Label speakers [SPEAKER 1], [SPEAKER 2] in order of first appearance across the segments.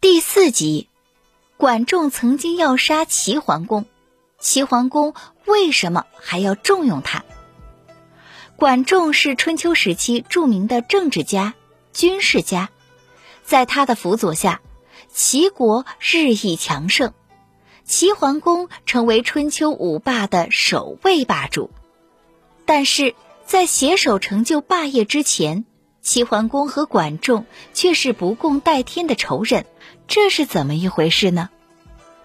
[SPEAKER 1] 第四集，管仲曾经要杀齐桓公，齐桓公为什么还要重用他？管仲是春秋时期著名的政治家、军事家，在他的辅佐下，齐国日益强盛，齐桓公成为春秋五霸的首位霸主。但是在携手成就霸业之前，齐桓公和管仲却是不共戴天的仇人。这是怎么一回事呢？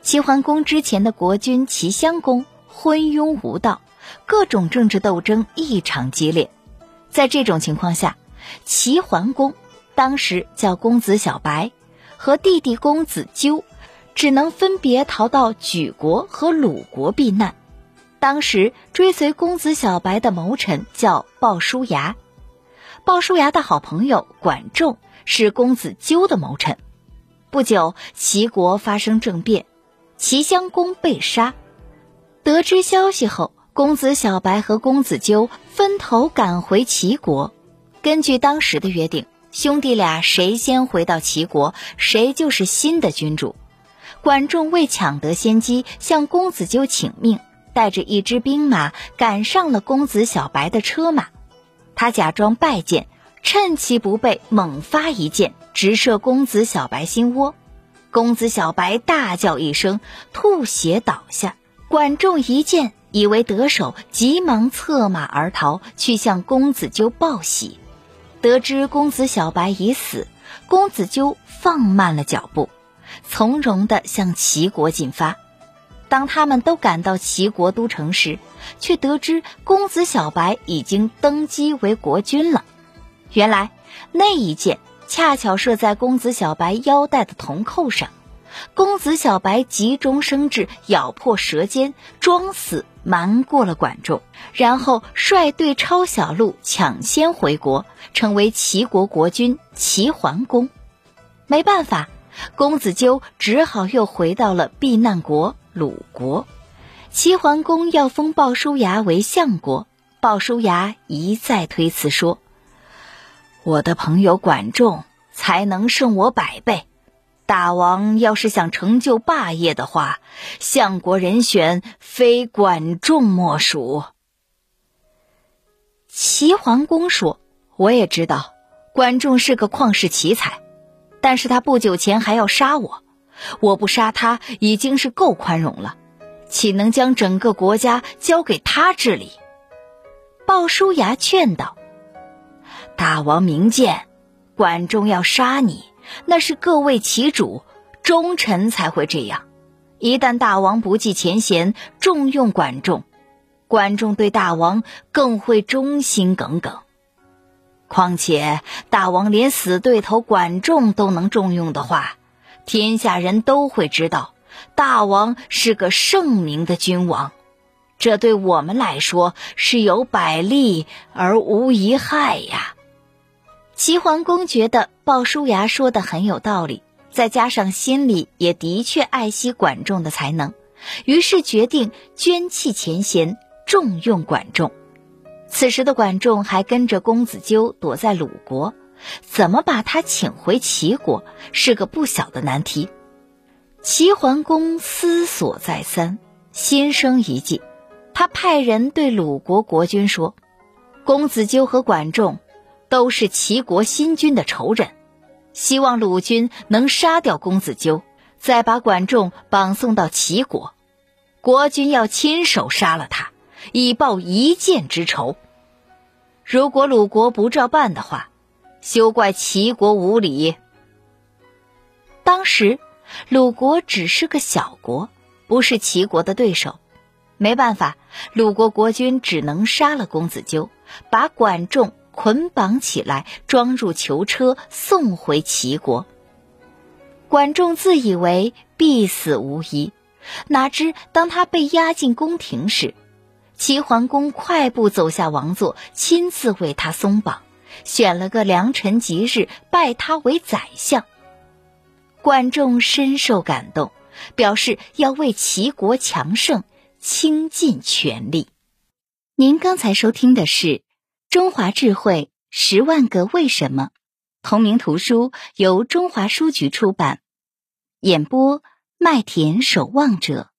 [SPEAKER 1] 齐桓公之前的国君齐襄公昏庸无道，各种政治斗争异常激烈。在这种情况下，齐桓公当时叫公子小白和弟弟公子纠，只能分别逃到莒国和鲁国避难。当时追随公子小白的谋臣叫鲍叔牙，鲍叔牙的好朋友管仲是公子纠的谋臣。不久，齐国发生政变，齐襄公被杀。得知消息后，公子小白和公子纠分头赶回齐国。根据当时的约定，兄弟俩谁先回到齐国，谁就是新的君主。管仲为抢得先机，向公子纠请命，带着一支兵马赶上了公子小白的车马。他假装拜见。趁其不备，猛发一箭，直射公子小白心窝。公子小白大叫一声，吐血倒下。管仲一见，以为得手，急忙策马而逃，去向公子纠报喜。得知公子小白已死，公子纠放慢了脚步，从容地向齐国进发。当他们都赶到齐国都城时，却得知公子小白已经登基为国君了。原来那一箭恰巧射在公子小白腰带的铜扣上，公子小白急中生智，咬破舌尖，装死瞒过了管仲，然后率队抄小路，抢先回国，成为齐国国君齐桓公。没办法，公子纠只好又回到了避难国鲁国。齐桓公要封鲍叔牙为相国，鲍叔牙一再推辞说。我的朋友管仲才能胜我百倍，大王要是想成就霸业的话，相国人选非管仲莫属。齐桓公说：“我也知道，管仲是个旷世奇才，但是他不久前还要杀我，我不杀他已经是够宽容了，岂能将整个国家交给他治理？”鲍叔牙劝道。大王明鉴，管仲要杀你，那是各为其主，忠臣才会这样。一旦大王不计前嫌，重用管仲，管仲对大王更会忠心耿耿。况且大王连死对头管仲都能重用的话，天下人都会知道大王是个圣明的君王，这对我们来说是有百利而无一害呀。齐桓公觉得鲍叔牙说的很有道理，再加上心里也的确爱惜管仲的才能，于是决定捐弃前嫌，重用管仲。此时的管仲还跟着公子纠躲在鲁国，怎么把他请回齐国是个不小的难题。齐桓公思索再三，心生一计，他派人对鲁国国君说：“公子纠和管仲。”都是齐国新君的仇人，希望鲁军能杀掉公子纠，再把管仲绑送到齐国。国君要亲手杀了他，以报一箭之仇。如果鲁国不照办的话，休怪齐国无礼。当时鲁国只是个小国，不是齐国的对手，没办法，鲁国国君只能杀了公子纠，把管仲。捆绑起来，装入囚车，送回齐国。管仲自以为必死无疑，哪知当他被押进宫廷时，齐桓公快步走下王座，亲自为他松绑，选了个良辰吉日，拜他为宰相。管仲深受感动，表示要为齐国强盛倾尽全力。您刚才收听的是。中华智慧十万个为什么，同名图书由中华书局出版。演播：麦田守望者。